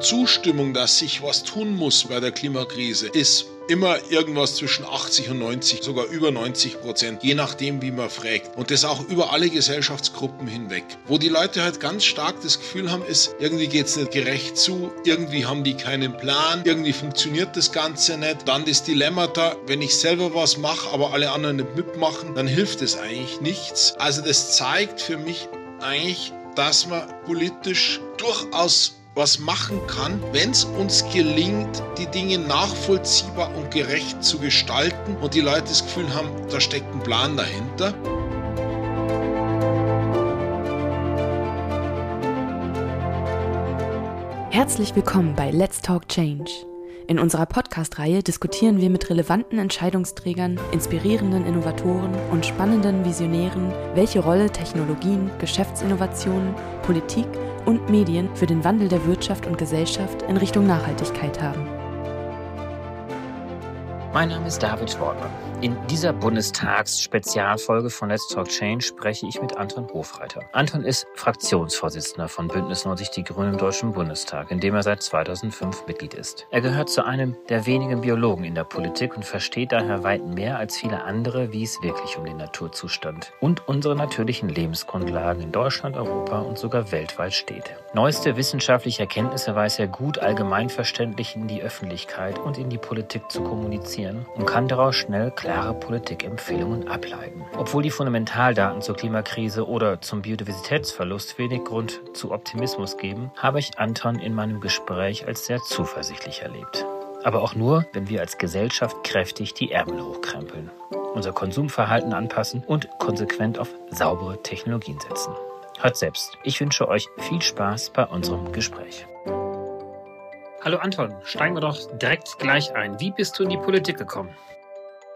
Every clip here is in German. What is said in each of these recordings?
Zustimmung, dass sich was tun muss bei der Klimakrise, ist immer irgendwas zwischen 80 und 90, sogar über 90 Prozent, je nachdem, wie man fragt. Und das auch über alle Gesellschaftsgruppen hinweg. Wo die Leute halt ganz stark das Gefühl haben, ist, irgendwie geht es nicht gerecht zu, irgendwie haben die keinen Plan, irgendwie funktioniert das Ganze nicht. Dann das Dilemma da, wenn ich selber was mache, aber alle anderen nicht mitmachen, dann hilft es eigentlich nichts. Also das zeigt für mich eigentlich, dass man politisch durchaus was machen kann, wenn es uns gelingt, die Dinge nachvollziehbar und gerecht zu gestalten und die Leute das Gefühl haben, da steckt ein Plan dahinter. Herzlich willkommen bei Let's Talk Change. In unserer Podcast-Reihe diskutieren wir mit relevanten Entscheidungsträgern, inspirierenden Innovatoren und spannenden Visionären, welche Rolle Technologien, Geschäftsinnovationen, Politik und Medien für den Wandel der Wirtschaft und Gesellschaft in Richtung Nachhaltigkeit haben. Mein Name ist David Wortmann. In dieser Bundestags-Spezialfolge von Let's Talk Change spreche ich mit Anton Hofreiter. Anton ist Fraktionsvorsitzender von Bündnis 90 Die Grünen im Deutschen Bundestag, in dem er seit 2005 Mitglied ist. Er gehört zu einem der wenigen Biologen in der Politik und versteht daher weit mehr als viele andere, wie es wirklich um den Naturzustand und unsere natürlichen Lebensgrundlagen in Deutschland, Europa und sogar weltweit steht. Neueste wissenschaftliche Erkenntnisse weiß er gut allgemeinverständlich in die Öffentlichkeit und in die Politik zu kommunizieren und kann daraus schnell klar klare Politikempfehlungen ableiten. Obwohl die Fundamentaldaten zur Klimakrise oder zum Biodiversitätsverlust wenig Grund zu Optimismus geben, habe ich Anton in meinem Gespräch als sehr zuversichtlich erlebt. Aber auch nur, wenn wir als Gesellschaft kräftig die Ärmel hochkrempeln, unser Konsumverhalten anpassen und konsequent auf saubere Technologien setzen. Hört selbst. Ich wünsche euch viel Spaß bei unserem Gespräch. Hallo Anton, steigen wir doch direkt gleich ein. Wie bist du in die Politik gekommen?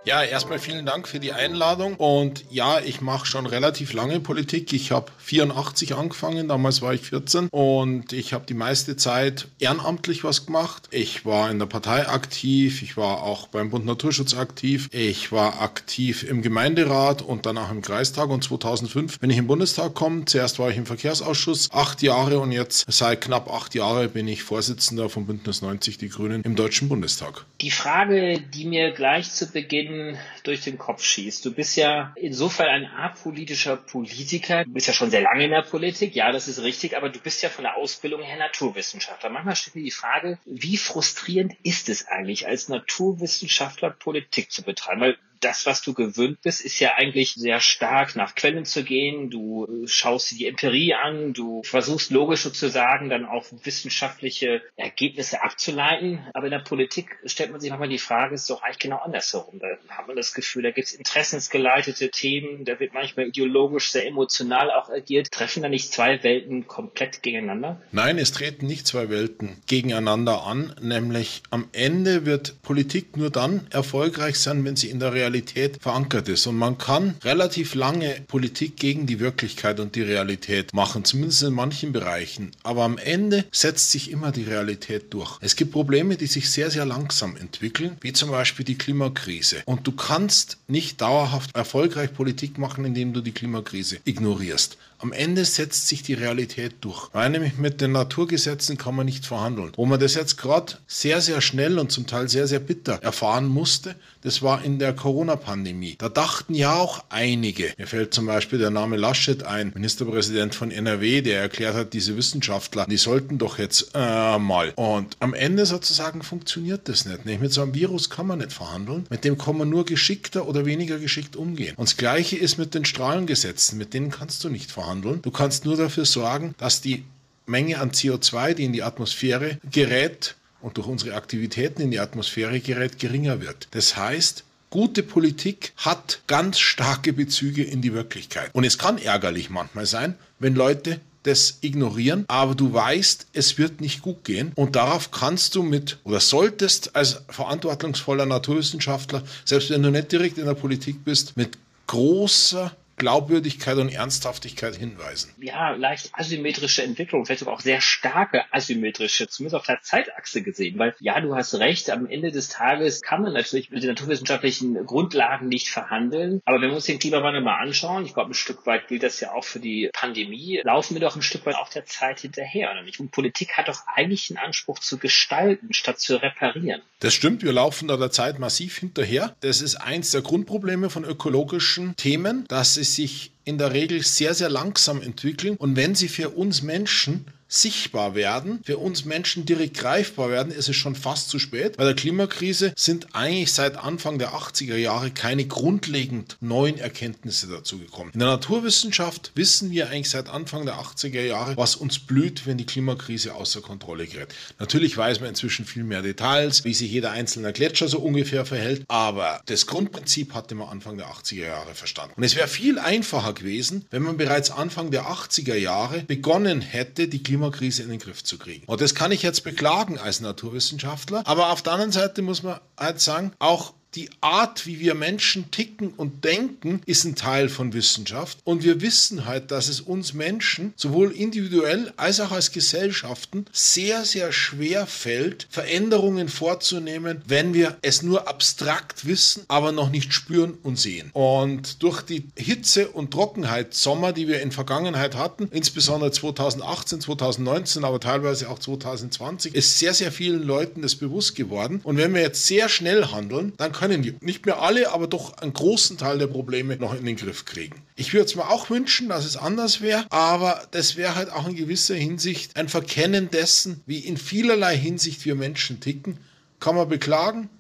Ja, erstmal vielen Dank für die Einladung. Und ja, ich mache schon relativ lange Politik. Ich habe 84 angefangen, damals war ich 14 und ich habe die meiste Zeit ehrenamtlich was gemacht. Ich war in der Partei aktiv, ich war auch beim Bund Naturschutz aktiv, ich war aktiv im Gemeinderat und dann auch im Kreistag. Und 2005 bin ich im Bundestag gekommen. Zuerst war ich im Verkehrsausschuss acht Jahre und jetzt seit knapp acht Jahren bin ich Vorsitzender von Bündnis 90 Die Grünen im Deutschen Bundestag. Die Frage, die mir gleich zu Beginn durch den Kopf schießt. Du bist ja insofern ein apolitischer Politiker. Du bist ja schon sehr lange in der Politik. Ja, das ist richtig. Aber du bist ja von der Ausbildung her Naturwissenschaftler. Manchmal stellt mir die Frage, wie frustrierend ist es eigentlich, als Naturwissenschaftler Politik zu betreiben? Weil das, was du gewöhnt bist, ist ja eigentlich sehr stark nach Quellen zu gehen. Du äh, schaust dir die Empirie an, du versuchst logisch sozusagen dann auch wissenschaftliche Ergebnisse abzuleiten. Aber in der Politik stellt man sich manchmal die Frage, ist doch eigentlich genau andersherum. Da hat man das Gefühl, da gibt es interessensgeleitete Themen, da wird manchmal ideologisch sehr emotional auch agiert. Treffen da nicht zwei Welten komplett gegeneinander? Nein, es treten nicht zwei Welten gegeneinander an, nämlich am Ende wird Politik nur dann erfolgreich sein, wenn sie in der Realität Realität verankert ist. Und man kann relativ lange Politik gegen die Wirklichkeit und die Realität machen, zumindest in manchen Bereichen. Aber am Ende setzt sich immer die Realität durch. Es gibt Probleme, die sich sehr, sehr langsam entwickeln, wie zum Beispiel die Klimakrise. Und du kannst nicht dauerhaft erfolgreich Politik machen, indem du die Klimakrise ignorierst. Am Ende setzt sich die Realität durch. Weil nämlich mit den Naturgesetzen kann man nicht verhandeln. Wo man das jetzt gerade sehr, sehr schnell und zum Teil sehr, sehr bitter erfahren musste, das war in der Corona-Pandemie. Da dachten ja auch einige, mir fällt zum Beispiel der Name Laschet ein, Ministerpräsident von NRW, der erklärt hat, diese Wissenschaftler, die sollten doch jetzt äh, mal. Und am Ende sozusagen funktioniert das nicht. Mit so einem Virus kann man nicht verhandeln. Mit dem kann man nur geschickter oder weniger geschickt umgehen. Und das Gleiche ist mit den Strahlengesetzen. Mit denen kannst du nicht verhandeln handeln. Du kannst nur dafür sorgen, dass die Menge an CO2, die in die Atmosphäre gerät und durch unsere Aktivitäten in die Atmosphäre gerät, geringer wird. Das heißt, gute Politik hat ganz starke Bezüge in die Wirklichkeit. Und es kann ärgerlich manchmal sein, wenn Leute das ignorieren, aber du weißt, es wird nicht gut gehen und darauf kannst du mit oder solltest als verantwortungsvoller Naturwissenschaftler, selbst wenn du nicht direkt in der Politik bist, mit großer Glaubwürdigkeit und Ernsthaftigkeit hinweisen. Ja, leicht asymmetrische Entwicklung, vielleicht sogar auch sehr starke asymmetrische, zumindest auf der Zeitachse gesehen. Weil ja, du hast recht, am Ende des Tages kann man natürlich mit den naturwissenschaftlichen Grundlagen nicht verhandeln. Aber wenn wir uns den Klimawandel mal anschauen, ich glaube, ein Stück weit gilt das ja auch für die Pandemie, laufen wir doch ein Stück weit auch der Zeit hinterher. Und Politik hat doch eigentlich den Anspruch zu gestalten, statt zu reparieren. Das stimmt, wir laufen da der Zeit massiv hinterher. Das ist eins der Grundprobleme von ökologischen Themen, dass sie sich in der Regel sehr, sehr langsam entwickeln. Und wenn sie für uns Menschen sichtbar werden, für uns Menschen direkt greifbar werden, ist es schon fast zu spät. Bei der Klimakrise sind eigentlich seit Anfang der 80er Jahre keine grundlegend neuen Erkenntnisse dazu gekommen. In der Naturwissenschaft wissen wir eigentlich seit Anfang der 80er Jahre, was uns blüht, wenn die Klimakrise außer Kontrolle gerät. Natürlich weiß man inzwischen viel mehr Details, wie sich jeder einzelne Gletscher so ungefähr verhält, aber das Grundprinzip hatte man Anfang der 80er Jahre verstanden. Und es wäre viel einfacher gewesen, wenn man bereits Anfang der 80er Jahre begonnen hätte, die Klimakrise Klimakrise in den Griff zu kriegen. Und das kann ich jetzt beklagen als Naturwissenschaftler. Aber auf der anderen Seite muss man halt sagen, auch die Art, wie wir Menschen ticken und denken, ist ein Teil von Wissenschaft. Und wir wissen halt, dass es uns Menschen sowohl individuell als auch als Gesellschaften sehr, sehr schwer fällt, Veränderungen vorzunehmen, wenn wir es nur abstrakt wissen, aber noch nicht spüren und sehen. Und durch die Hitze und Trockenheit Sommer, die wir in Vergangenheit hatten, insbesondere 2018, 2019, aber teilweise auch 2020, ist sehr, sehr vielen Leuten das bewusst geworden. Und wenn wir jetzt sehr schnell handeln, dann können können die nicht mehr alle, aber doch einen großen Teil der Probleme noch in den Griff kriegen. Ich würde es mir auch wünschen, dass es anders wäre, aber das wäre halt auch in gewisser Hinsicht ein Verkennen dessen, wie in vielerlei Hinsicht wir Menschen ticken. Kann man beklagen,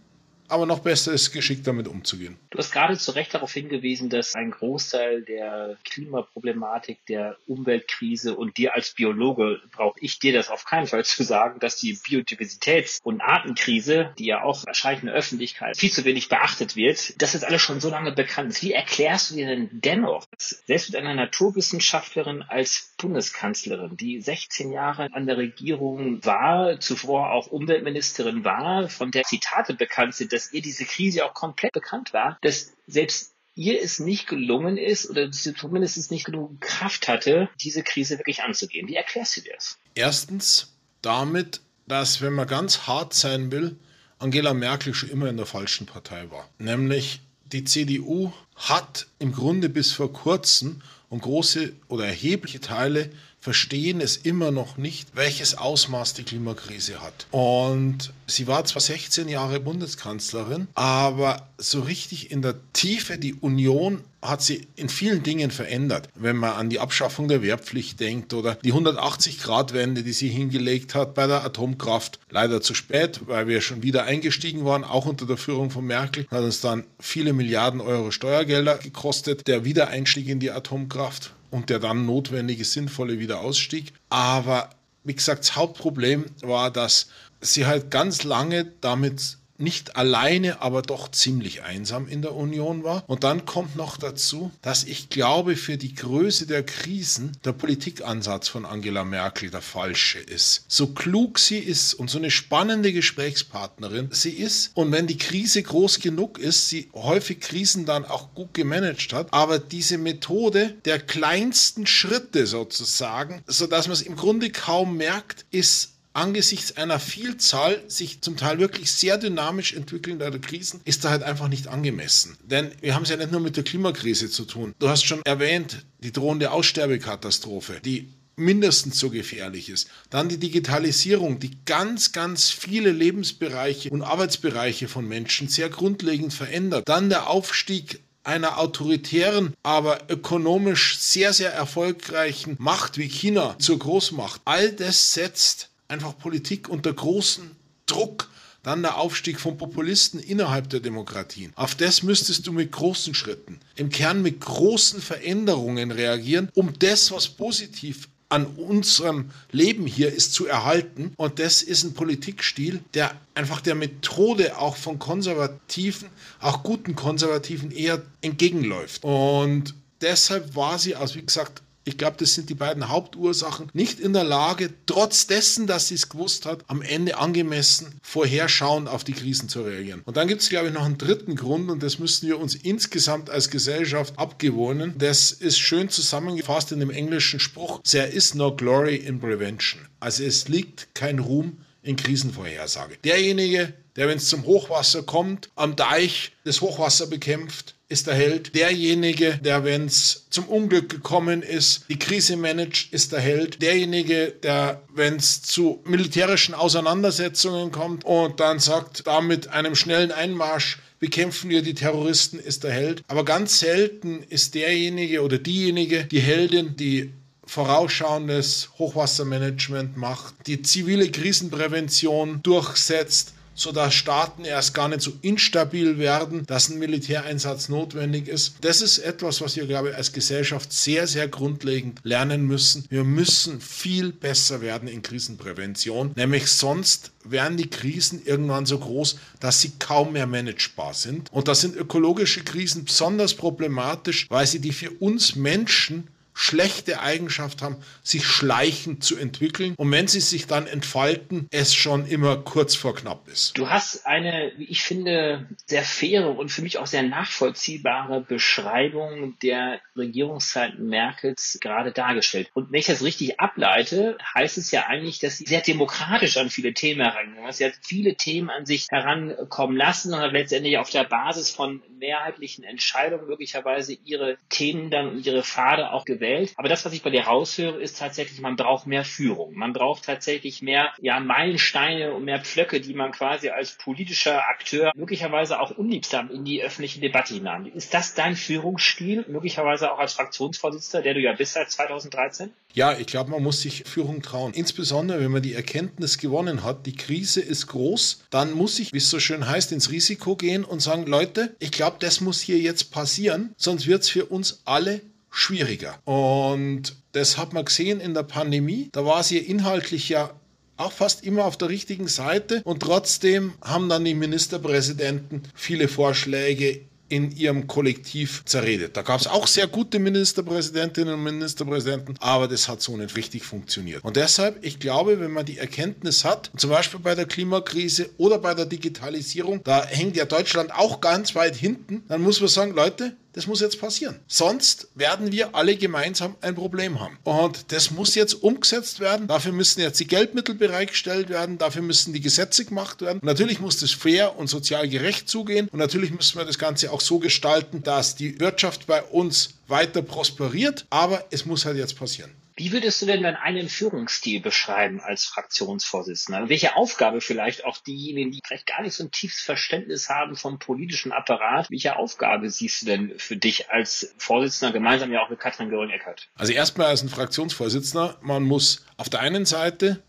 aber noch besser ist, geschickt damit umzugehen. Du hast gerade zu Recht darauf hingewiesen, dass ein Großteil der Klimaproblematik, der Umweltkrise und dir als Biologe brauche ich dir das auf keinen Fall zu sagen, dass die Biodiversitäts- und Artenkrise, die ja auch wahrscheinlich in der Öffentlichkeit viel zu wenig beachtet wird, das ist alles schon so lange bekannt. Wie erklärst du dir denn dennoch, selbst mit einer Naturwissenschaftlerin als Bundeskanzlerin, die 16 Jahre an der Regierung war, zuvor auch Umweltministerin war, von der Zitate bekannt sind, dass ihr diese Krise auch komplett bekannt war, dass selbst ihr es nicht gelungen ist oder zumindest nicht genug Kraft hatte, diese Krise wirklich anzugehen. Wie erklärst du dir das? Erstens damit, dass, wenn man ganz hart sein will, Angela Merkel schon immer in der falschen Partei war. Nämlich die CDU hat im Grunde bis vor kurzem und große oder erhebliche Teile verstehen es immer noch nicht, welches Ausmaß die Klimakrise hat. Und sie war zwar 16 Jahre Bundeskanzlerin, aber so richtig in der Tiefe die Union hat sie in vielen Dingen verändert. Wenn man an die Abschaffung der Wehrpflicht denkt oder die 180-Grad-Wende, die sie hingelegt hat bei der Atomkraft. Leider zu spät, weil wir schon wieder eingestiegen waren, auch unter der Führung von Merkel. Hat uns dann viele Milliarden Euro Steuergelder gekostet, der Wiedereinstieg in die Atomkraft und der dann notwendige, sinnvolle Wiederausstieg. Aber wie gesagt, das Hauptproblem war, dass sie halt ganz lange damit nicht alleine, aber doch ziemlich einsam in der Union war. Und dann kommt noch dazu, dass ich glaube, für die Größe der Krisen der Politikansatz von Angela Merkel der falsche ist. So klug sie ist und so eine spannende Gesprächspartnerin sie ist und wenn die Krise groß genug ist, sie häufig Krisen dann auch gut gemanagt hat, aber diese Methode der kleinsten Schritte sozusagen, sodass man es im Grunde kaum merkt, ist angesichts einer Vielzahl sich zum Teil wirklich sehr dynamisch entwickelnder Krisen ist da halt einfach nicht angemessen. Denn wir haben es ja nicht nur mit der Klimakrise zu tun. Du hast schon erwähnt, die drohende Aussterbekatastrophe, die mindestens so gefährlich ist. Dann die Digitalisierung, die ganz, ganz viele Lebensbereiche und Arbeitsbereiche von Menschen sehr grundlegend verändert. Dann der Aufstieg einer autoritären, aber ökonomisch sehr, sehr erfolgreichen Macht wie China zur Großmacht. All das setzt einfach Politik unter großen Druck. Dann der Aufstieg von Populisten innerhalb der Demokratien. Auf das müsstest du mit großen Schritten, im Kern mit großen Veränderungen reagieren, um das, was positiv an unserem Leben hier ist, zu erhalten. Und das ist ein Politikstil, der einfach der Methode auch von Konservativen, auch guten Konservativen eher entgegenläuft. Und deshalb war sie aus, wie gesagt, Ich glaube, das sind die beiden Hauptursachen. Nicht in der Lage, trotz dessen, dass sie es gewusst hat, am Ende angemessen vorherschauend auf die Krisen zu reagieren. Und dann gibt es, glaube ich, noch einen dritten Grund und das müssen wir uns insgesamt als Gesellschaft abgewohnen. Das ist schön zusammengefasst in dem englischen Spruch, there is no glory in prevention. Also es liegt kein Ruhm in Krisenvorhersage. Derjenige, der, wenn es zum Hochwasser kommt, am Deich das Hochwasser bekämpft, ist der Held. Derjenige, der, wenn es zum Unglück gekommen ist, die Krise managt, ist der Held. Derjenige, der, wenn es zu militärischen Auseinandersetzungen kommt und dann sagt, da mit einem schnellen Einmarsch bekämpfen wir die Terroristen, ist der Held. Aber ganz selten ist derjenige oder diejenige die Heldin, die vorausschauendes Hochwassermanagement macht, die zivile Krisenprävention durchsetzt, sodass Staaten erst gar nicht so instabil werden, dass ein Militäreinsatz notwendig ist. Das ist etwas, was wir, glaube ich, als Gesellschaft sehr, sehr grundlegend lernen müssen. Wir müssen viel besser werden in Krisenprävention, nämlich sonst werden die Krisen irgendwann so groß, dass sie kaum mehr managebar sind. Und da sind ökologische Krisen besonders problematisch, weil sie die für uns Menschen schlechte Eigenschaft haben, sich schleichend zu entwickeln und wenn sie sich dann entfalten, es schon immer kurz vor knapp ist. Du hast eine, wie ich finde, sehr faire und für mich auch sehr nachvollziehbare Beschreibung der Regierungszeit Merkels gerade dargestellt. Und wenn ich das richtig ableite, heißt es ja eigentlich, dass sie sehr demokratisch an viele Themen herangegangen ist. Sie hat viele Themen an sich herankommen lassen und hat letztendlich auf der Basis von mehrheitlichen Entscheidungen möglicherweise ihre Themen dann und ihre Pfade auch gewählt gewählt. Aber das, was ich bei dir raushöre, ist tatsächlich, man braucht mehr Führung. Man braucht tatsächlich mehr ja, Meilensteine und mehr Pflöcke, die man quasi als politischer Akteur möglicherweise auch unliebsam in die öffentliche Debatte hinein. Ist das dein Führungsstil, möglicherweise auch als Fraktionsvorsitzender, der du ja bist seit 2013? Ja, ich glaube, man muss sich Führung trauen. Insbesondere, wenn man die Erkenntnis gewonnen hat, die Krise ist groß, dann muss ich, wie es so schön heißt, ins Risiko gehen und sagen, Leute, ich glaube, das muss hier jetzt passieren, sonst wird es für uns alle schwieriger. Und das hat man gesehen in der Pandemie. Da war sie inhaltlich ja auch fast immer auf der richtigen Seite und trotzdem haben dann die Ministerpräsidenten viele Vorschläge in ihrem Kollektiv zerredet. Da gab es auch sehr gute Ministerpräsidentinnen und Ministerpräsidenten, aber das hat so nicht richtig funktioniert. Und deshalb, ich glaube, wenn man die Erkenntnis hat, zum Beispiel bei der Klimakrise oder bei der Digitalisierung, da hängt ja Deutschland auch ganz weit hinten, dann muss man sagen, Leute, das muss jetzt passieren. Sonst werden wir alle gemeinsam ein Problem haben. Und das muss jetzt umgesetzt werden. Dafür müssen jetzt die Geldmittel bereitgestellt werden. Dafür müssen die Gesetze gemacht werden. Und natürlich muss das fair und sozial gerecht zugehen. Und natürlich müssen wir das Ganze auch so gestalten, dass die Wirtschaft bei uns weiter prosperiert. Aber es muss halt jetzt passieren. Wie würdest du denn dann einen Führungsstil beschreiben als Fraktionsvorsitzender? Welche Aufgabe vielleicht auch diejenigen, die vielleicht gar nicht so ein tiefes Verständnis haben vom politischen Apparat, welche Aufgabe siehst du denn für dich als Vorsitzender, gemeinsam ja auch mit Katrin Göring-Eckert? Also erstmal als ein Fraktionsvorsitzender, man muss auf der einen Seite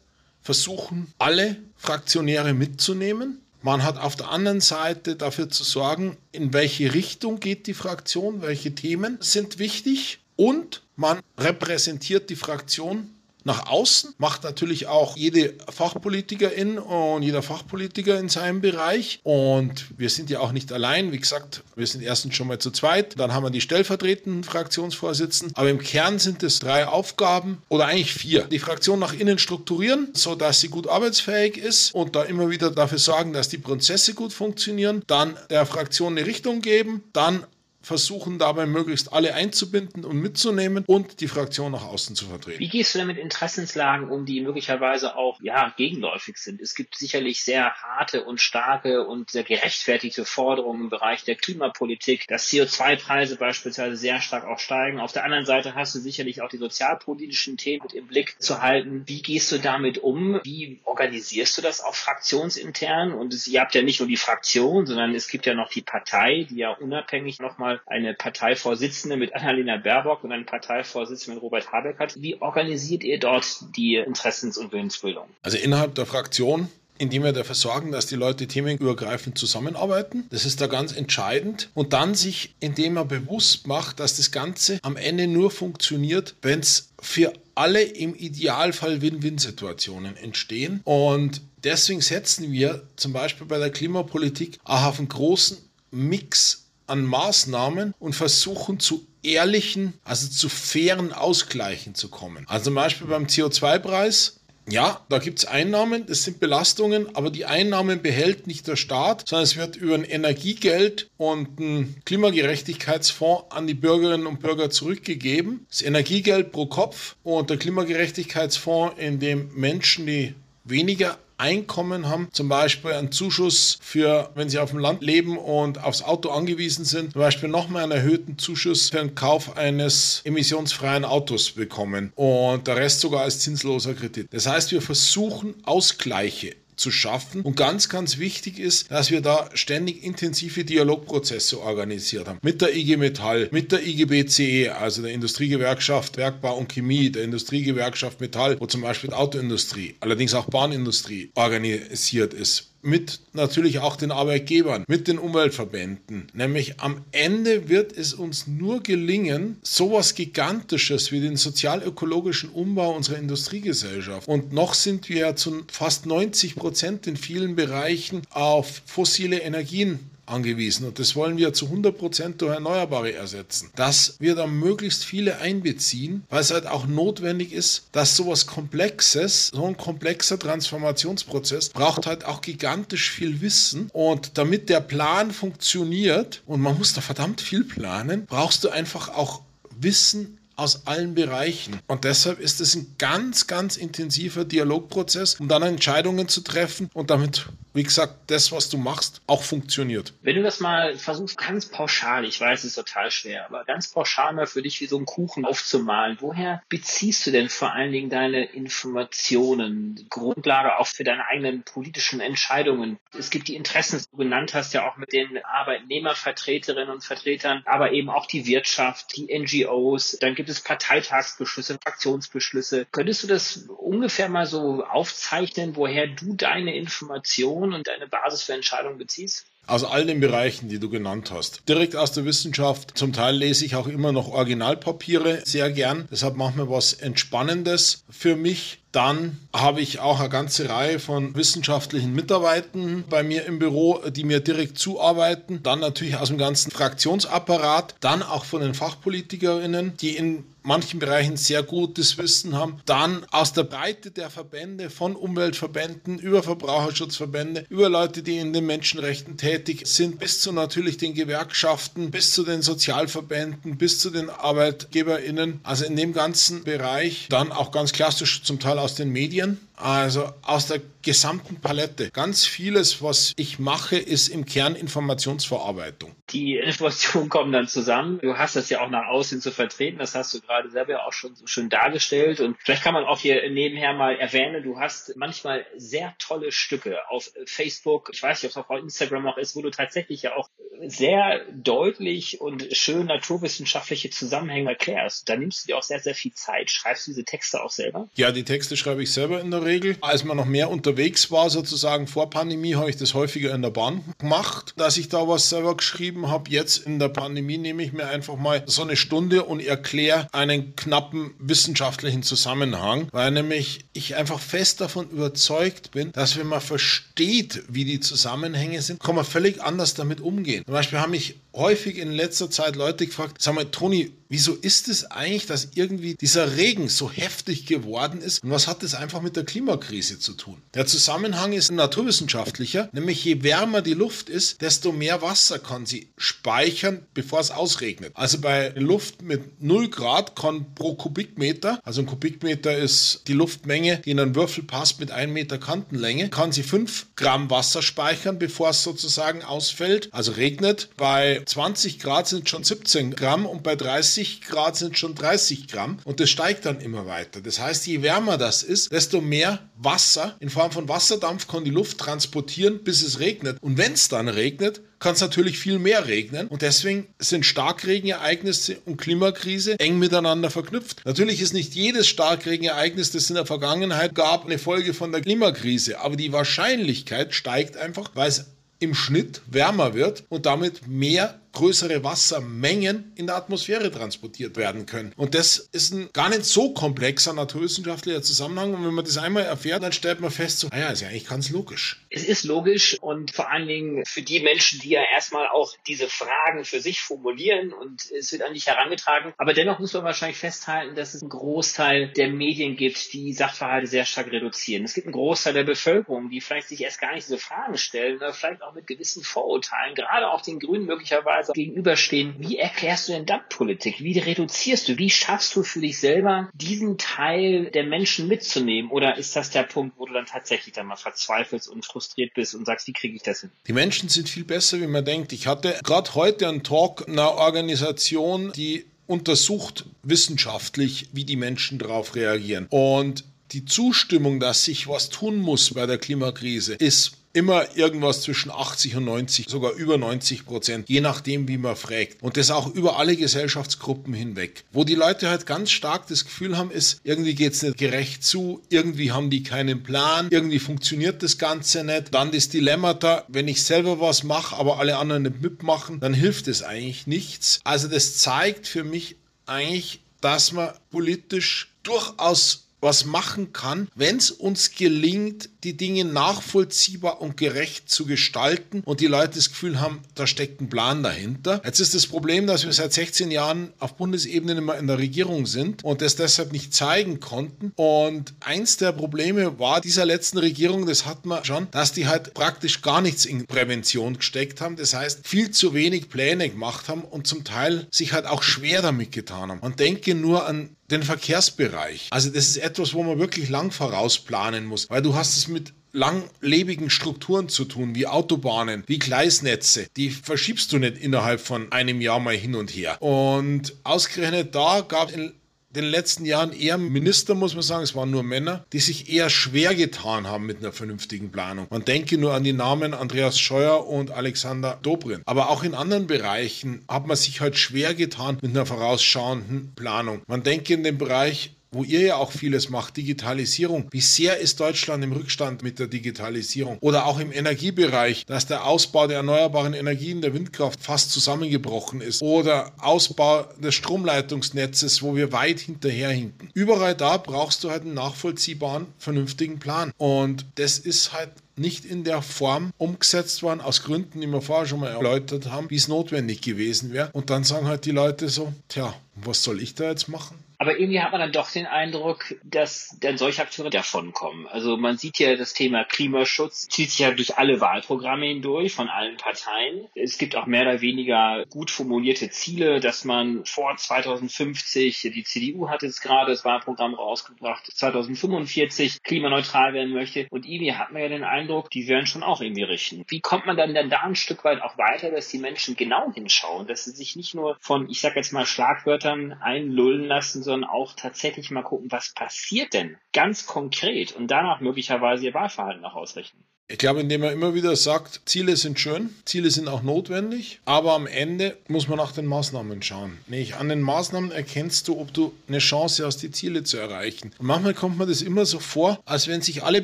versuchen, alle Fraktionäre mitzunehmen. Man hat auf der anderen Seite dafür zu sorgen, in welche Richtung geht die Fraktion, welche Themen sind wichtig und man repräsentiert die Fraktion nach außen, macht natürlich auch jede Fachpolitikerin und jeder Fachpolitiker in seinem Bereich. Und wir sind ja auch nicht allein. Wie gesagt, wir sind erstens schon mal zu zweit, dann haben wir die stellvertretenden Fraktionsvorsitzenden. Aber im Kern sind es drei Aufgaben oder eigentlich vier. Die Fraktion nach innen strukturieren, sodass sie gut arbeitsfähig ist und da immer wieder dafür sorgen, dass die Prozesse gut funktionieren. Dann der Fraktion eine Richtung geben, dann versuchen dabei möglichst alle einzubinden und mitzunehmen und die Fraktion nach außen zu vertreten. Wie gehst du denn mit Interessenslagen um, die möglicherweise auch ja, gegenläufig sind? Es gibt sicherlich sehr harte und starke und sehr gerechtfertigte Forderungen im Bereich der Klimapolitik, dass CO2-Preise beispielsweise sehr stark auch steigen. Auf der anderen Seite hast du sicherlich auch die sozialpolitischen Themen mit im Blick zu halten. Wie gehst du damit um? Wie organisierst du das auch fraktionsintern? Und es, ihr habt ja nicht nur die Fraktion, sondern es gibt ja noch die Partei, die ja unabhängig nochmal eine Parteivorsitzende mit Annalena Baerbock und einen Parteivorsitzenden mit Robert Habeck hat. Wie organisiert ihr dort die Interessens- und Willensbildung? Also innerhalb der Fraktion indem wir dafür sorgen, dass die Leute themenübergreifend zusammenarbeiten. Das ist da ganz entscheidend. Und dann sich, indem er bewusst macht, dass das Ganze am Ende nur funktioniert, wenn es für alle im Idealfall Win-Win-Situationen entstehen. Und deswegen setzen wir zum Beispiel bei der Klimapolitik auch auf einen großen Mix an Maßnahmen und versuchen zu ehrlichen, also zu fairen Ausgleichen zu kommen. Also zum Beispiel beim CO2-Preis ja, da gibt es Einnahmen, das sind Belastungen, aber die Einnahmen behält nicht der Staat, sondern es wird über ein Energiegeld und einen Klimagerechtigkeitsfonds an die Bürgerinnen und Bürger zurückgegeben. Das Energiegeld pro Kopf und der Klimagerechtigkeitsfonds, in dem Menschen, die weniger Einkommen haben, zum Beispiel einen Zuschuss für, wenn sie auf dem Land leben und aufs Auto angewiesen sind, zum Beispiel nochmal einen erhöhten Zuschuss für den Kauf eines emissionsfreien Autos bekommen und der Rest sogar als zinsloser Kredit. Das heißt, wir versuchen Ausgleiche zu schaffen. Und ganz, ganz wichtig ist, dass wir da ständig intensive Dialogprozesse organisiert haben. Mit der IG Metall, mit der IGBCE, also der Industriegewerkschaft Werkbau und Chemie, der Industriegewerkschaft Metall, wo zum Beispiel die Autoindustrie, allerdings auch Bahnindustrie organisiert ist mit natürlich auch den Arbeitgebern, mit den Umweltverbänden. Nämlich am Ende wird es uns nur gelingen, sowas Gigantisches wie den sozialökologischen Umbau unserer Industriegesellschaft. Und noch sind wir ja zu fast 90 Prozent in vielen Bereichen auf fossile Energien angewiesen und das wollen wir zu 100 Prozent durch Erneuerbare ersetzen. Dass wir da möglichst viele einbeziehen, weil es halt auch notwendig ist, dass sowas Komplexes, so ein komplexer Transformationsprozess braucht halt auch gigantisch viel Wissen und damit der Plan funktioniert und man muss da verdammt viel planen, brauchst du einfach auch Wissen aus allen Bereichen. Und deshalb ist es ein ganz, ganz intensiver Dialogprozess, um dann Entscheidungen zu treffen und damit wie gesagt, das, was du machst, auch funktioniert. Wenn du das mal versuchst, ganz pauschal, ich weiß, es ist total schwer, aber ganz pauschal mal für dich wie so einen Kuchen aufzumalen, woher beziehst du denn vor allen Dingen deine Informationen, Grundlage auch für deine eigenen politischen Entscheidungen? Es gibt die Interessen, die du genannt hast, ja auch mit den Arbeitnehmervertreterinnen und Vertretern, aber eben auch die Wirtschaft, die NGOs, dann gibt es Parteitagsbeschlüsse, Fraktionsbeschlüsse. Könntest du das ungefähr mal so aufzeichnen, woher du deine Informationen Informationen und eine Basis für Entscheidungen beziehst? Aus all den Bereichen, die du genannt hast. Direkt aus der Wissenschaft. Zum Teil lese ich auch immer noch Originalpapiere sehr gern. Deshalb machen wir was Entspannendes für mich. Dann habe ich auch eine ganze Reihe von wissenschaftlichen Mitarbeitern bei mir im Büro, die mir direkt zuarbeiten. Dann natürlich aus dem ganzen Fraktionsapparat. Dann auch von den Fachpolitikerinnen, die in manchen Bereichen sehr gutes Wissen haben. Dann aus der Breite der Verbände, von Umweltverbänden über Verbraucherschutzverbände, über Leute, die in den Menschenrechten tätig sind, bis zu natürlich den Gewerkschaften, bis zu den Sozialverbänden, bis zu den ArbeitgeberInnen. Also in dem ganzen Bereich dann auch ganz klassisch zum Teil aus den Medien also aus der gesamten Palette. Ganz vieles, was ich mache, ist im Kern Informationsverarbeitung. Die Informationen kommen dann zusammen. Du hast das ja auch nach außen zu vertreten. Das hast du gerade selber auch schon so schön dargestellt. Und vielleicht kann man auch hier nebenher mal erwähnen, du hast manchmal sehr tolle Stücke auf Facebook. Ich weiß nicht, ob es auf Instagram auch ist, wo du tatsächlich ja auch sehr deutlich und schön naturwissenschaftliche Zusammenhänge erklärst. Da nimmst du dir auch sehr, sehr viel Zeit. Schreibst du diese Texte auch selber? Ja, die Texte schreibe ich selber in der Regel. Als man noch mehr unterwegs war, sozusagen vor Pandemie, habe ich das häufiger in der Bahn gemacht, dass ich da was selber geschrieben habe. Jetzt in der Pandemie nehme ich mir einfach mal so eine Stunde und erkläre einen knappen wissenschaftlichen Zusammenhang, weil nämlich ich einfach fest davon überzeugt bin, dass wenn man versteht, wie die Zusammenhänge sind, kann man völlig anders damit umgehen. Zum Beispiel haben mich häufig in letzter Zeit Leute gefragt, sag mal, Toni, wieso ist es eigentlich, dass irgendwie dieser Regen so heftig geworden ist? Und was hat das einfach mit der Klimakrise zu tun? Der Zusammenhang ist naturwissenschaftlicher, nämlich je wärmer die Luft ist, desto mehr Wasser kann sie speichern, bevor es ausregnet. Also bei Luft mit 0 Grad kann pro Kubikmeter, also ein Kubikmeter ist die Luftmenge, die in einen Würfel passt mit 1 Meter Kantenlänge, kann sie 5 Gramm Wasser speichern, bevor es sozusagen ausfällt, also regnet. Bei 20 Grad sind schon 17 Gramm und bei 30 Grad sind schon 30 Gramm und das steigt dann immer weiter. Das heißt, je wärmer das ist, desto mehr Wasser in Form von Wasserdampf kann die Luft transportieren, bis es regnet. Und wenn es dann regnet, kann es natürlich viel mehr regnen. Und deswegen sind Starkregenereignisse und Klimakrise eng miteinander verknüpft. Natürlich ist nicht jedes Starkregenereignis, das in der Vergangenheit gab, eine Folge von der Klimakrise. Aber die Wahrscheinlichkeit steigt einfach, weil es im Schnitt wärmer wird und damit mehr größere Wassermengen in der Atmosphäre transportiert werden können. Und das ist ein gar nicht so komplexer naturwissenschaftlicher Zusammenhang. Und wenn man das einmal erfährt, dann stellt man fest, so, naja, ist ja eigentlich ganz logisch. Es ist logisch und vor allen Dingen für die Menschen, die ja erstmal auch diese Fragen für sich formulieren und es wird an dich herangetragen. Aber dennoch muss man wahrscheinlich festhalten, dass es einen Großteil der Medien gibt, die Sachverhalte sehr stark reduzieren. Es gibt einen Großteil der Bevölkerung, die vielleicht sich erst gar nicht diese Fragen stellen oder vielleicht auch mit gewissen Vorurteilen, gerade auch den Grünen möglicherweise gegenüberstehen. Wie erklärst du denn dann Politik? Wie reduzierst du? Wie schaffst du für dich selber, diesen Teil der Menschen mitzunehmen? Oder ist das der Punkt, wo du dann tatsächlich dann mal verzweifelst und frustriert bist und sagst, wie kriege ich das hin? Die Menschen sind viel besser, wie man denkt. Ich hatte gerade heute einen Talk einer Organisation, die untersucht wissenschaftlich, wie die Menschen darauf reagieren. Und die Zustimmung, dass sich was tun muss bei der Klimakrise, ist immer irgendwas zwischen 80 und 90, sogar über 90 Prozent, je nachdem, wie man fragt. Und das auch über alle Gesellschaftsgruppen hinweg. Wo die Leute halt ganz stark das Gefühl haben, ist, irgendwie geht es nicht gerecht zu, irgendwie haben die keinen Plan, irgendwie funktioniert das Ganze nicht. Dann das Dilemma da, wenn ich selber was mache, aber alle anderen nicht mitmachen, dann hilft es eigentlich nichts. Also das zeigt für mich eigentlich, dass man politisch durchaus was machen kann, wenn es uns gelingt, die Dinge nachvollziehbar und gerecht zu gestalten und die Leute das Gefühl haben, da steckt ein Plan dahinter. Jetzt ist das Problem, dass wir seit 16 Jahren auf Bundesebene immer in der Regierung sind und das deshalb nicht zeigen konnten. Und eins der Probleme war dieser letzten Regierung, das hat man schon, dass die halt praktisch gar nichts in Prävention gesteckt haben. Das heißt, viel zu wenig Pläne gemacht haben und zum Teil sich halt auch schwer damit getan haben. Man denke nur an den Verkehrsbereich. Also das ist etwas, wo man wirklich lang vorausplanen muss, weil du hast es mit langlebigen Strukturen zu tun, wie Autobahnen, wie Gleisnetze. Die verschiebst du nicht innerhalb von einem Jahr mal hin und her. Und ausgerechnet da gab es den letzten Jahren eher Minister, muss man sagen, es waren nur Männer, die sich eher schwer getan haben mit einer vernünftigen Planung. Man denke nur an die Namen Andreas Scheuer und Alexander Dobrin. Aber auch in anderen Bereichen hat man sich halt schwer getan mit einer vorausschauenden Planung. Man denke in den Bereich wo ihr ja auch vieles macht, Digitalisierung. Wie sehr ist Deutschland im Rückstand mit der Digitalisierung? Oder auch im Energiebereich, dass der Ausbau der erneuerbaren Energien der Windkraft fast zusammengebrochen ist. Oder Ausbau des Stromleitungsnetzes, wo wir weit hinterherhinken. Überall da brauchst du halt einen nachvollziehbaren, vernünftigen Plan. Und das ist halt nicht in der Form umgesetzt worden, aus Gründen, die wir vorher schon mal erläutert haben, wie es notwendig gewesen wäre. Und dann sagen halt die Leute so, tja, was soll ich da jetzt machen? Aber irgendwie hat man dann doch den Eindruck, dass dann solche Akteure davonkommen. Also man sieht ja das Thema Klimaschutz zieht sich ja durch alle Wahlprogramme hindurch von allen Parteien. Es gibt auch mehr oder weniger gut formulierte Ziele, dass man vor 2050, die CDU hat jetzt gerade das Wahlprogramm rausgebracht, 2045 klimaneutral werden möchte. Und irgendwie hat man ja den Eindruck, die werden schon auch irgendwie richten. Wie kommt man dann denn da ein Stück weit auch weiter, dass die Menschen genau hinschauen, dass sie sich nicht nur von, ich sag jetzt mal, Schlagwörtern einlullen lassen, sondern auch tatsächlich mal gucken, was passiert denn ganz konkret und danach möglicherweise ihr Wahlverhalten auch ausrichten. Ich glaube, indem er immer wieder sagt, Ziele sind schön, Ziele sind auch notwendig, aber am Ende muss man nach den Maßnahmen schauen. Nicht an den Maßnahmen erkennst du, ob du eine Chance hast, die Ziele zu erreichen. Und manchmal kommt mir das immer so vor, als wenn sich alle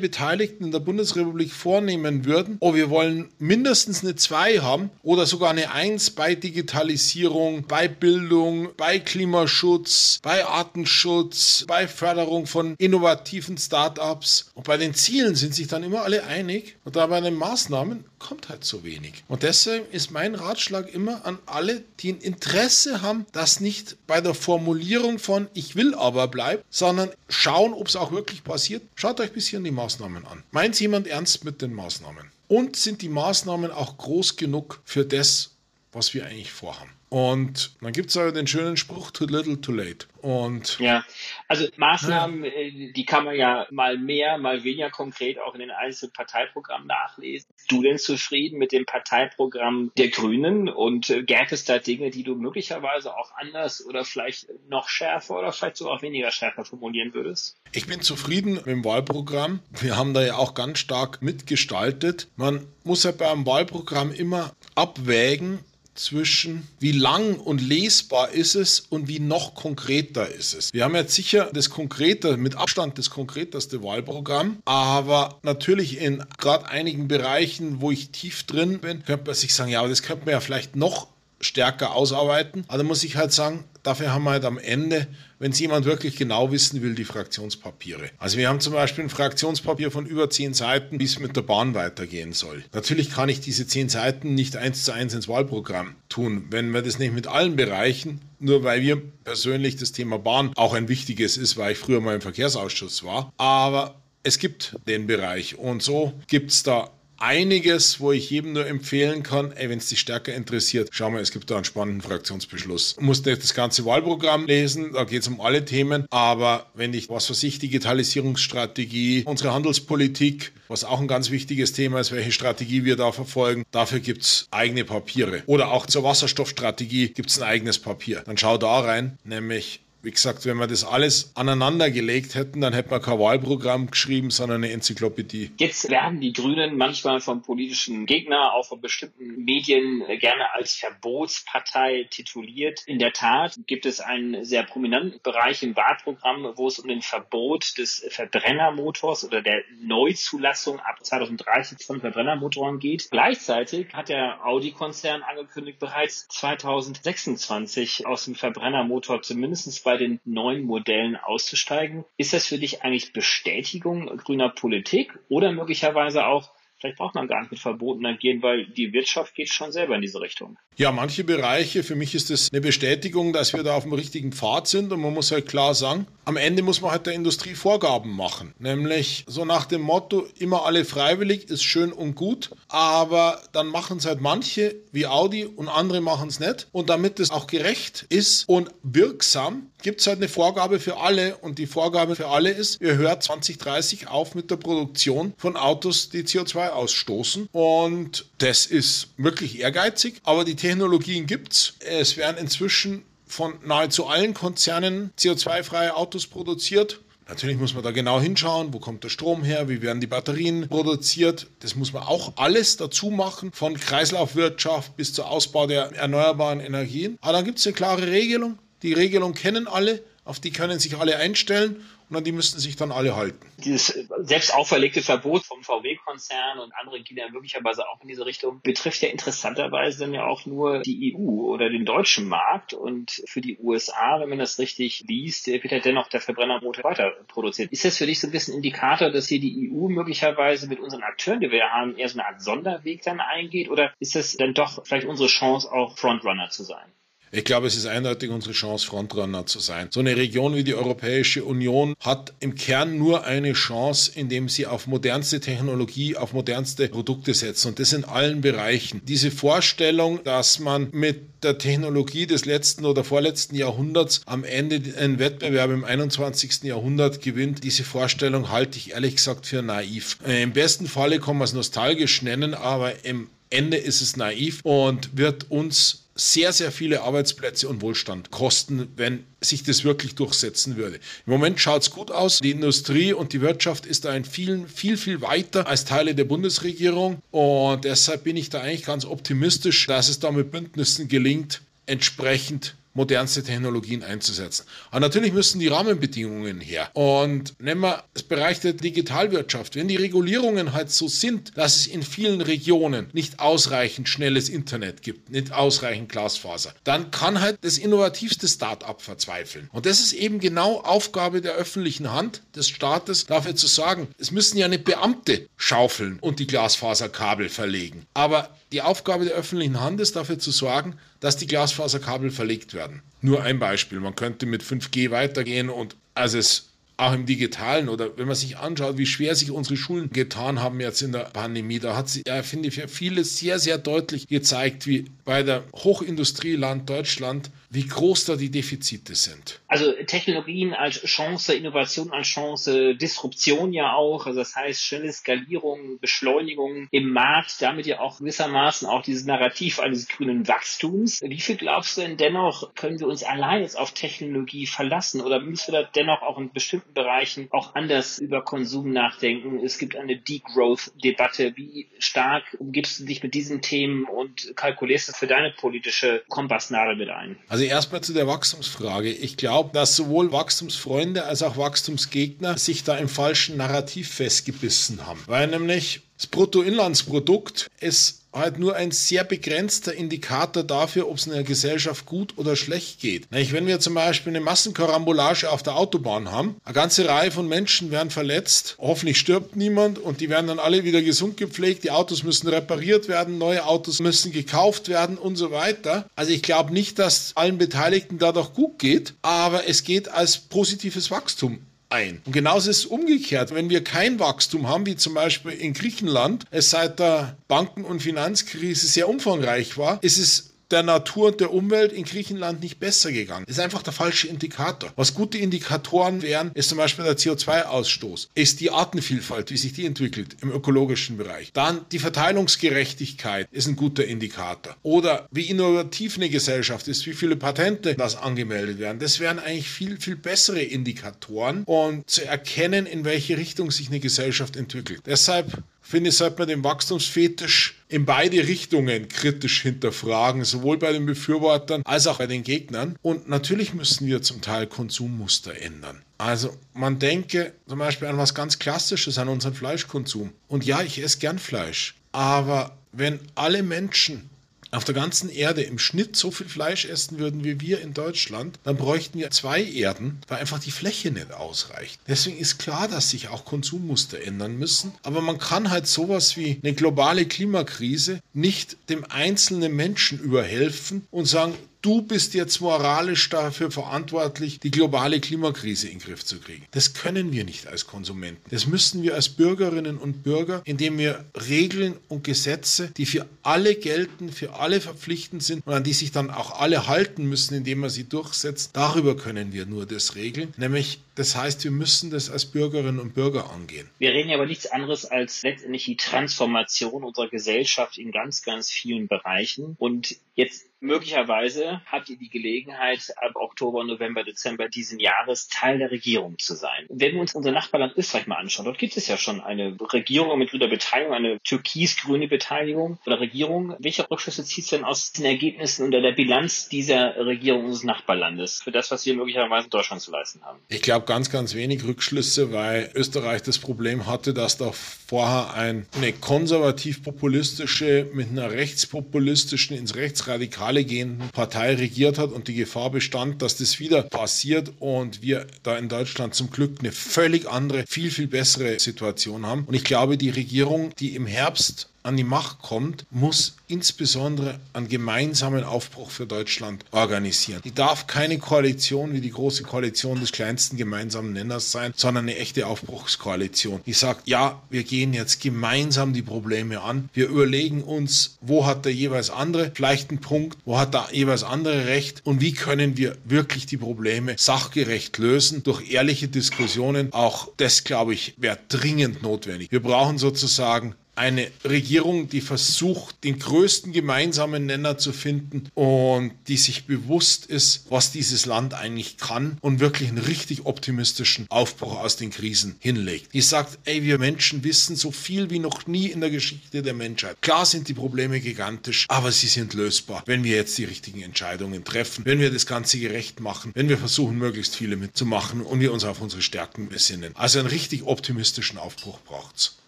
Beteiligten in der Bundesrepublik vornehmen würden, oh, wir wollen mindestens eine 2 haben oder sogar eine 1 bei Digitalisierung, bei Bildung, bei Klimaschutz, bei Artenschutz, bei Förderung von innovativen Startups. Und bei den Zielen sind sich dann immer alle einig, und da bei den Maßnahmen kommt halt so wenig. Und deswegen ist mein Ratschlag immer an alle, die ein Interesse haben, dass nicht bei der Formulierung von ich will aber bleibt, sondern schauen, ob es auch wirklich passiert. Schaut euch ein bisschen die Maßnahmen an. Meint jemand ernst mit den Maßnahmen? Und sind die Maßnahmen auch groß genug für das, was wir eigentlich vorhaben? Und dann gibt es aber den schönen Spruch, too little, too late. Und ja, also Maßnahmen, ja. Äh, die kann man ja mal mehr, mal weniger konkret auch in den einzelnen Parteiprogrammen nachlesen. Bist du denn zufrieden mit dem Parteiprogramm der Grünen und äh, gäbe es da Dinge, die du möglicherweise auch anders oder vielleicht noch schärfer oder vielleicht sogar auch weniger schärfer formulieren würdest? Ich bin zufrieden mit dem Wahlprogramm. Wir haben da ja auch ganz stark mitgestaltet. Man muss ja beim Wahlprogramm immer abwägen, zwischen wie lang und lesbar ist es und wie noch konkreter ist es. Wir haben jetzt sicher das konkrete, mit Abstand das konkreteste Wahlprogramm, aber natürlich in gerade einigen Bereichen, wo ich tief drin bin, könnte man sich sagen, ja, aber das könnte man ja vielleicht noch stärker ausarbeiten. Aber da muss ich halt sagen, dafür haben wir halt am Ende, wenn es jemand wirklich genau wissen will, die Fraktionspapiere. Also wir haben zum Beispiel ein Fraktionspapier von über zehn Seiten, wie es mit der Bahn weitergehen soll. Natürlich kann ich diese zehn Seiten nicht eins zu eins ins Wahlprogramm tun, wenn wir das nicht mit allen Bereichen, nur weil wir persönlich das Thema Bahn auch ein wichtiges ist, weil ich früher mal im Verkehrsausschuss war. Aber es gibt den Bereich und so gibt es da einiges, wo ich jedem nur empfehlen kann, wenn es dich stärker interessiert, schau mal, es gibt da einen spannenden Fraktionsbeschluss. Du musst nicht das ganze Wahlprogramm lesen, da geht es um alle Themen, aber wenn dich, was für sich, Digitalisierungsstrategie, unsere Handelspolitik, was auch ein ganz wichtiges Thema ist, welche Strategie wir da verfolgen, dafür gibt es eigene Papiere. Oder auch zur Wasserstoffstrategie gibt es ein eigenes Papier. Dann schau da rein, nämlich wie gesagt, wenn wir das alles aneinandergelegt hätten, dann hätten wir kein Wahlprogramm geschrieben, sondern eine Enzyklopädie. Jetzt werden die Grünen manchmal vom politischen Gegner, auch von bestimmten Medien gerne als Verbotspartei tituliert. In der Tat gibt es einen sehr prominenten Bereich im Wahlprogramm, wo es um den Verbot des Verbrennermotors oder der Neuzulassung ab 2030 von Verbrennermotoren geht. Gleichzeitig hat der Audi-Konzern angekündigt, bereits 2026 aus dem Verbrennermotor zumindest bei bei den neuen Modellen auszusteigen. Ist das für dich eigentlich Bestätigung grüner Politik oder möglicherweise auch Vielleicht braucht man gar nicht mit Verboten agieren, weil die Wirtschaft geht schon selber in diese Richtung. Ja, manche Bereiche, für mich ist es eine Bestätigung, dass wir da auf dem richtigen Pfad sind und man muss halt klar sagen, am Ende muss man halt der Industrie Vorgaben machen. Nämlich so nach dem Motto, immer alle freiwillig ist schön und gut, aber dann machen es halt manche wie Audi und andere machen es nicht. Und damit es auch gerecht ist und wirksam, gibt es halt eine Vorgabe für alle und die Vorgabe für alle ist, ihr hört 2030 auf mit der Produktion von Autos, die CO2 ausstoßen. Und das ist wirklich ehrgeizig, aber die Technologien gibt es. Es werden inzwischen von nahezu allen Konzernen CO2-freie Autos produziert. Natürlich muss man da genau hinschauen, wo kommt der Strom her, wie werden die Batterien produziert. Das muss man auch alles dazu machen, von Kreislaufwirtschaft bis zum Ausbau der erneuerbaren Energien. Aber dann gibt es eine klare Regelung. Die Regelung kennen alle, auf die können sich alle einstellen und an die müssten sich dann alle halten. Dieses selbst auferlegte Verbot vom VW-Konzern und andere gehen ja möglicherweise auch in diese Richtung, betrifft ja interessanterweise dann ja auch nur die EU oder den deutschen Markt und für die USA, wenn man das richtig liest, wird ja dennoch der Verbrennermotor weiter produziert. Ist das für dich so ein bisschen Indikator, dass hier die EU möglicherweise mit unseren Akteuren, die wir haben, eher so eine Art Sonderweg dann eingeht oder ist das dann doch vielleicht unsere Chance, auch Frontrunner zu sein? Ich glaube, es ist eindeutig unsere Chance, Frontrunner zu sein. So eine Region wie die Europäische Union hat im Kern nur eine Chance, indem sie auf modernste Technologie, auf modernste Produkte setzt. Und das in allen Bereichen. Diese Vorstellung, dass man mit der Technologie des letzten oder vorletzten Jahrhunderts am Ende einen Wettbewerb im 21. Jahrhundert gewinnt, diese Vorstellung halte ich ehrlich gesagt für naiv. Äh, Im besten Falle kann man es nostalgisch nennen, aber im Ende ist es naiv und wird uns sehr, sehr viele Arbeitsplätze und Wohlstand kosten, wenn sich das wirklich durchsetzen würde. Im Moment schaut es gut aus. Die Industrie und die Wirtschaft ist da in vielen, viel, viel weiter als Teile der Bundesregierung. Und deshalb bin ich da eigentlich ganz optimistisch, dass es da mit Bündnissen gelingt, entsprechend modernste Technologien einzusetzen. Aber natürlich müssen die Rahmenbedingungen her. Und nehmen wir das Bereich der Digitalwirtschaft. Wenn die Regulierungen halt so sind, dass es in vielen Regionen nicht ausreichend schnelles Internet gibt, nicht ausreichend Glasfaser, dann kann halt das innovativste Start-up verzweifeln. Und das ist eben genau Aufgabe der öffentlichen Hand, des Staates, dafür zu sagen, es müssen ja nicht Beamte schaufeln und die Glasfaserkabel verlegen. Aber die Aufgabe der öffentlichen Hand ist dafür zu sorgen, dass die Glasfaserkabel verlegt werden. Nur ein Beispiel. Man könnte mit 5G weitergehen und also es auch im Digitalen oder wenn man sich anschaut, wie schwer sich unsere Schulen getan haben jetzt in der Pandemie, da hat sie, ja, finde ich, vieles sehr, sehr deutlich gezeigt, wie bei der Hochindustrie-Land Deutschland, wie groß da die Defizite sind. Also Technologien als Chance, Innovation als Chance, Disruption ja auch, also das heißt schnelle Skalierung, Beschleunigung im Markt, damit ja auch gewissermaßen auch dieses Narrativ eines grünen Wachstums. Wie viel glaubst du denn dennoch, können wir uns allein jetzt auf Technologie verlassen oder müssen wir da dennoch auch in bestimmten Bereichen auch anders über Konsum nachdenken? Es gibt eine Degrowth-Debatte. Wie stark umgibst du dich mit diesen Themen und kalkulierst für deine politische Kompassnadel mit ein? Also erstmal zu der Wachstumsfrage. Ich glaube, dass sowohl Wachstumsfreunde als auch Wachstumsgegner sich da im falschen Narrativ festgebissen haben. Weil nämlich das Bruttoinlandsprodukt ist halt nur ein sehr begrenzter Indikator dafür, ob es in einer Gesellschaft gut oder schlecht geht. Wenn wir zum Beispiel eine Massenkarambolage auf der Autobahn haben, eine ganze Reihe von Menschen werden verletzt, hoffentlich stirbt niemand und die werden dann alle wieder gesund gepflegt, die Autos müssen repariert werden, neue Autos müssen gekauft werden und so weiter. Also ich glaube nicht, dass allen Beteiligten da doch gut geht, aber es geht als positives Wachstum ein. Und genauso ist es umgekehrt. Wenn wir kein Wachstum haben, wie zum Beispiel in Griechenland, es seit der Banken- und Finanzkrise sehr umfangreich war, ist es der Natur und der Umwelt in Griechenland nicht besser gegangen. Ist einfach der falsche Indikator. Was gute Indikatoren wären, ist zum Beispiel der CO2-Ausstoß, ist die Artenvielfalt, wie sich die entwickelt im ökologischen Bereich. Dann die Verteilungsgerechtigkeit ist ein guter Indikator. Oder wie innovativ eine Gesellschaft ist, wie viele Patente das angemeldet werden. Das wären eigentlich viel, viel bessere Indikatoren und zu erkennen, in welche Richtung sich eine Gesellschaft entwickelt. Deshalb finde ich, sollte man den Wachstumsfetisch in beide Richtungen kritisch hinterfragen, sowohl bei den Befürwortern als auch bei den Gegnern. Und natürlich müssen wir zum Teil Konsummuster ändern. Also man denke zum Beispiel an was ganz Klassisches, an unseren Fleischkonsum. Und ja, ich esse gern Fleisch. Aber wenn alle Menschen auf der ganzen Erde im Schnitt so viel Fleisch essen würden wie wir in Deutschland, dann bräuchten wir zwei Erden, weil einfach die Fläche nicht ausreicht. Deswegen ist klar, dass sich auch Konsummuster ändern müssen. Aber man kann halt sowas wie eine globale Klimakrise nicht dem einzelnen Menschen überhelfen und sagen, du bist jetzt moralisch dafür verantwortlich, die globale Klimakrise in den Griff zu kriegen. Das können wir nicht als Konsumenten. Das müssen wir als Bürgerinnen und Bürger, indem wir Regeln und Gesetze, die für alle gelten, für alle verpflichtend sind und an die sich dann auch alle halten müssen, indem man sie durchsetzt, darüber können wir nur das regeln. Nämlich, das heißt, wir müssen das als Bürgerinnen und Bürger angehen. Wir reden ja aber nichts anderes als letztendlich die Transformation unserer Gesellschaft in ganz, ganz vielen Bereichen. Und jetzt Möglicherweise habt ihr die Gelegenheit, ab Oktober, November, Dezember diesen Jahres Teil der Regierung zu sein. Wenn wir uns unser Nachbarland Österreich mal anschauen, dort gibt es ja schon eine Regierung mit guter Beteiligung, eine türkis-grüne Beteiligung oder Regierung. Welche Rückschlüsse zieht es denn aus den Ergebnissen oder der Bilanz dieser Regierung unseres Nachbarlandes für das, was wir möglicherweise in Deutschland zu leisten haben? Ich glaube ganz, ganz wenig Rückschlüsse, weil Österreich das Problem hatte, dass da vorher ein, eine konservativ-populistische mit einer rechtspopulistischen ins Rechtsradikale gehenden Partei regiert hat und die Gefahr bestand, dass das wieder passiert und wir da in Deutschland zum Glück eine völlig andere, viel, viel bessere Situation haben. Und ich glaube, die Regierung, die im Herbst an die Macht kommt, muss insbesondere einen gemeinsamen Aufbruch für Deutschland organisieren. Die darf keine Koalition wie die große Koalition des kleinsten gemeinsamen Nenners sein, sondern eine echte Aufbruchskoalition. Die sagt, ja, wir gehen jetzt gemeinsam die Probleme an. Wir überlegen uns, wo hat der jeweils andere vielleicht einen Punkt, wo hat der jeweils andere Recht und wie können wir wirklich die Probleme sachgerecht lösen durch ehrliche Diskussionen. Auch das, glaube ich, wäre dringend notwendig. Wir brauchen sozusagen eine Regierung, die versucht, den größten gemeinsamen Nenner zu finden und die sich bewusst ist, was dieses Land eigentlich kann und wirklich einen richtig optimistischen Aufbruch aus den Krisen hinlegt. Die sagt, ey, wir Menschen wissen so viel wie noch nie in der Geschichte der Menschheit. Klar sind die Probleme gigantisch, aber sie sind lösbar, wenn wir jetzt die richtigen Entscheidungen treffen, wenn wir das Ganze gerecht machen, wenn wir versuchen, möglichst viele mitzumachen und wir uns auf unsere Stärken besinnen. Also einen richtig optimistischen Aufbruch braucht's.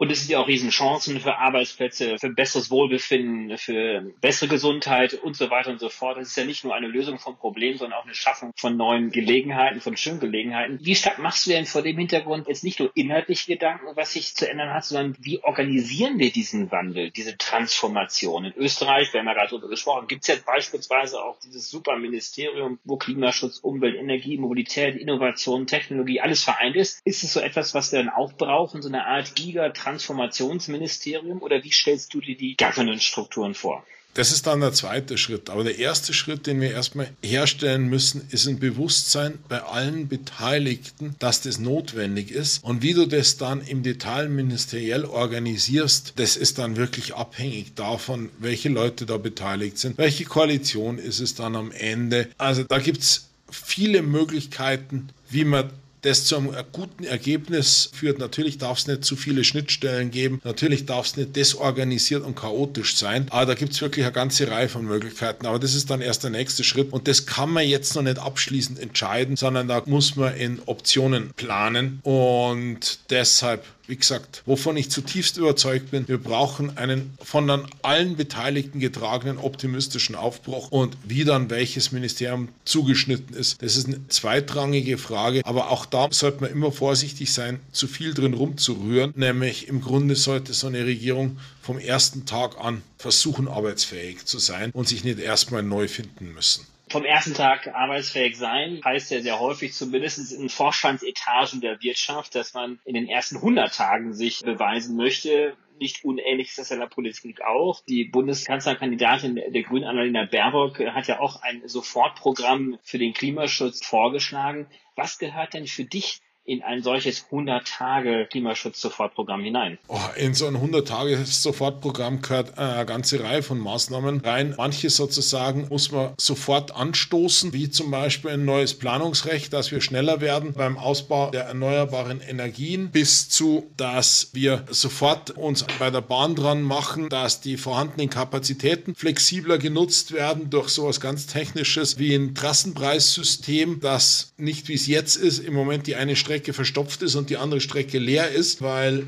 Und es sind ja auch Riesenchancen für Arbeitsplätze, für besseres Wohlbefinden, für bessere Gesundheit und so weiter und so fort. Das ist ja nicht nur eine Lösung von Problemen, sondern auch eine Schaffung von neuen Gelegenheiten, von schönen Gelegenheiten. Wie stark machst du denn vor dem Hintergrund jetzt nicht nur inhaltliche Gedanken, was sich zu ändern hat, sondern wie organisieren wir diesen Wandel, diese Transformation? In Österreich, wir haben ja gerade darüber gesprochen, gibt es jetzt beispielsweise auch dieses Superministerium, wo Klimaschutz, Umwelt, Energie, Mobilität, Innovation, Technologie, alles vereint ist. Ist es so etwas, was wir dann auch brauchen, so eine Art Giga- Transformationsministerium oder wie stellst du dir die Governance-Strukturen vor? Das ist dann der zweite Schritt. Aber der erste Schritt, den wir erstmal herstellen müssen, ist ein Bewusstsein bei allen Beteiligten, dass das notwendig ist. Und wie du das dann im Detail ministeriell organisierst, das ist dann wirklich abhängig davon, welche Leute da beteiligt sind, welche Koalition ist es dann am Ende. Also da gibt es viele Möglichkeiten, wie man das zu einem guten Ergebnis führt. Natürlich darf es nicht zu viele Schnittstellen geben, natürlich darf es nicht desorganisiert und chaotisch sein, aber da gibt es wirklich eine ganze Reihe von Möglichkeiten. Aber das ist dann erst der nächste Schritt und das kann man jetzt noch nicht abschließend entscheiden, sondern da muss man in Optionen planen und deshalb wie gesagt, wovon ich zutiefst überzeugt bin, wir brauchen einen von dann allen Beteiligten getragenen optimistischen Aufbruch und wie dann welches Ministerium zugeschnitten ist. Das ist eine zweitrangige Frage, aber auch da sollte man immer vorsichtig sein, zu viel drin rumzurühren, nämlich im Grunde sollte so eine Regierung vom ersten Tag an versuchen, arbeitsfähig zu sein und sich nicht erstmal neu finden müssen vom ersten Tag arbeitsfähig sein heißt ja sehr häufig, zumindest in Vorstandsetagen der Wirtschaft, dass man in den ersten 100 Tagen sich beweisen möchte. Nicht unähnlich ist das in der Politik auch. Die Bundeskanzlerkandidatin der Grünen, Annalena Baerbock, hat ja auch ein Sofortprogramm für den Klimaschutz vorgeschlagen. Was gehört denn für dich in ein solches 100-Tage-Klimaschutz-Sofortprogramm hinein? Oh, in so ein 100-Tage-Sofortprogramm gehört eine ganze Reihe von Maßnahmen rein. Manche sozusagen muss man sofort anstoßen, wie zum Beispiel ein neues Planungsrecht, dass wir schneller werden beim Ausbau der erneuerbaren Energien, bis zu, dass wir sofort uns bei der Bahn dran machen, dass die vorhandenen Kapazitäten flexibler genutzt werden durch sowas ganz Technisches wie ein Trassenpreissystem, das nicht wie es jetzt ist, im Moment die eine Strecke Strecke verstopft ist und die andere Strecke leer ist, weil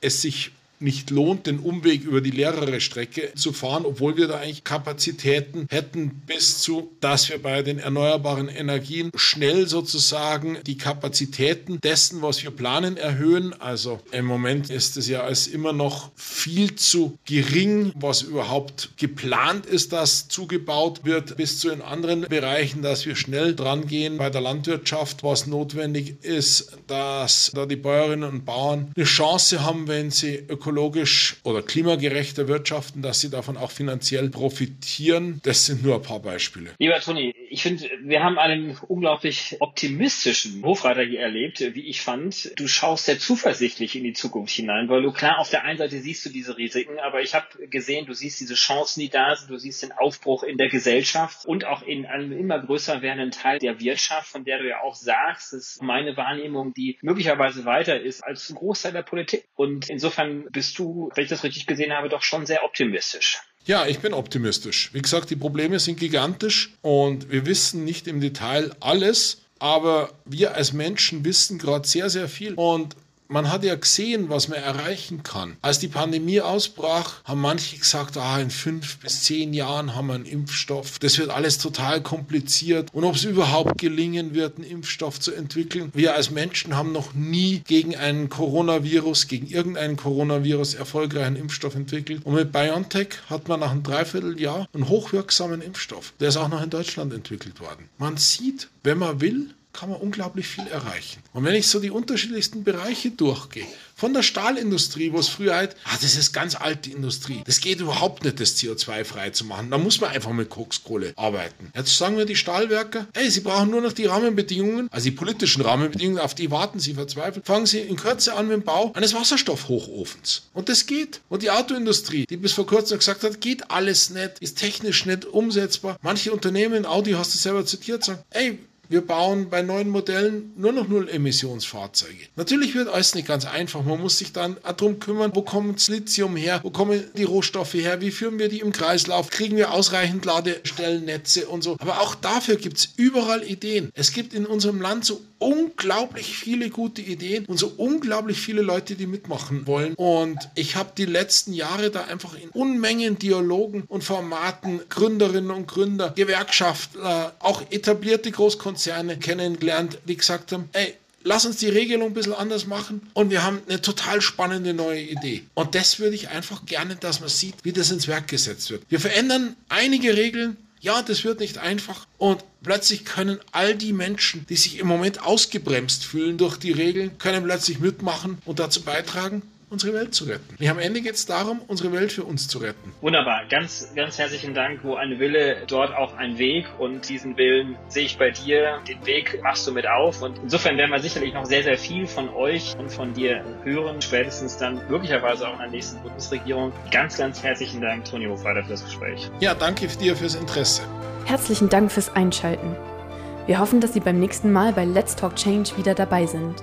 es sich nicht lohnt, den Umweg über die leerere Strecke zu fahren, obwohl wir da eigentlich Kapazitäten hätten bis zu, dass wir bei den erneuerbaren Energien schnell sozusagen die Kapazitäten dessen, was wir planen, erhöhen. Also im Moment ist es ja als immer noch viel zu gering, was überhaupt geplant ist, dass zugebaut wird, bis zu den anderen Bereichen, dass wir schnell dran gehen bei der Landwirtschaft, was notwendig ist, dass da die Bäuerinnen und Bauern eine Chance haben, wenn sie ökologisch ökologisch oder klimagerechter wirtschaften, dass sie davon auch finanziell profitieren. Das sind nur ein paar Beispiele. Lieber Toni, ich finde, wir haben einen unglaublich optimistischen Hofreiter hier erlebt, wie ich fand. Du schaust sehr zuversichtlich in die Zukunft hinein, weil du klar auf der einen Seite siehst du diese Risiken, aber ich habe gesehen, du siehst diese Chancen, die da sind, du siehst den Aufbruch in der Gesellschaft und auch in einem immer größer werdenden Teil der Wirtschaft, von der du ja auch sagst, das ist meine Wahrnehmung, die möglicherweise weiter ist als ein Großteil der Politik. Und insofern bist du, wenn ich das richtig gesehen habe, doch schon sehr optimistisch. Ja, ich bin optimistisch. Wie gesagt, die Probleme sind gigantisch und wir wissen nicht im Detail alles, aber wir als Menschen wissen gerade sehr, sehr viel. Und man hat ja gesehen, was man erreichen kann. Als die Pandemie ausbrach, haben manche gesagt, ah, in fünf bis zehn Jahren haben wir einen Impfstoff. Das wird alles total kompliziert. Und ob es überhaupt gelingen wird, einen Impfstoff zu entwickeln. Wir als Menschen haben noch nie gegen einen Coronavirus, gegen irgendeinen Coronavirus erfolgreichen Impfstoff entwickelt. Und mit BioNTech hat man nach einem Dreivierteljahr einen hochwirksamen Impfstoff. Der ist auch noch in Deutschland entwickelt worden. Man sieht, wenn man will, kann man unglaublich viel erreichen. Und wenn ich so die unterschiedlichsten Bereiche durchgehe, von der Stahlindustrie, wo es früher halt, ah, das ist ganz alte Industrie, das geht überhaupt nicht, das CO2 frei zu machen. Da muss man einfach mit Kokskohle arbeiten. Jetzt sagen wir die Stahlwerker, hey, sie brauchen nur noch die Rahmenbedingungen, also die politischen Rahmenbedingungen, auf die warten sie verzweifelt. Fangen sie in Kürze an mit dem Bau eines Wasserstoffhochofens. Und das geht. Und die Autoindustrie, die bis vor kurzem gesagt hat, geht alles nicht, ist technisch nicht umsetzbar. Manche Unternehmen, Audi hast du selber zitiert, sagen, ey, wir bauen bei neuen Modellen nur noch Null-Emissionsfahrzeuge. Natürlich wird alles nicht ganz einfach. Man muss sich dann darum kümmern, wo kommt das Lithium her, wo kommen die Rohstoffe her, wie führen wir die im Kreislauf, kriegen wir ausreichend Ladestellennetze und so. Aber auch dafür gibt es überall Ideen. Es gibt in unserem Land so unglaublich viele gute Ideen und so unglaublich viele Leute, die mitmachen wollen. Und ich habe die letzten Jahre da einfach in Unmengen Dialogen und Formaten Gründerinnen und Gründer, Gewerkschaftler, auch etablierte Großkonzerne, Konzerne kennengelernt, die gesagt haben, ey, lass uns die Regelung ein bisschen anders machen und wir haben eine total spannende neue Idee. Und das würde ich einfach gerne, dass man sieht, wie das ins Werk gesetzt wird. Wir verändern einige Regeln. Ja, das wird nicht einfach. Und plötzlich können all die Menschen, die sich im Moment ausgebremst fühlen durch die Regeln, können plötzlich mitmachen und dazu beitragen, unsere Welt zu retten. Wir am Ende geht es darum, unsere Welt für uns zu retten. Wunderbar. Ganz, ganz herzlichen Dank. Wo ein Wille, dort auch ein Weg. Und diesen Willen sehe ich bei dir. Den Weg machst du mit auf. Und insofern werden wir sicherlich noch sehr, sehr viel von euch und von dir hören. Spätestens dann möglicherweise auch in der nächsten Bundesregierung. Ganz, ganz herzlichen Dank, Toni Hofreiter, für das Gespräch. Ja, danke dir fürs Interesse. Herzlichen Dank fürs Einschalten. Wir hoffen, dass Sie beim nächsten Mal bei Let's Talk Change wieder dabei sind.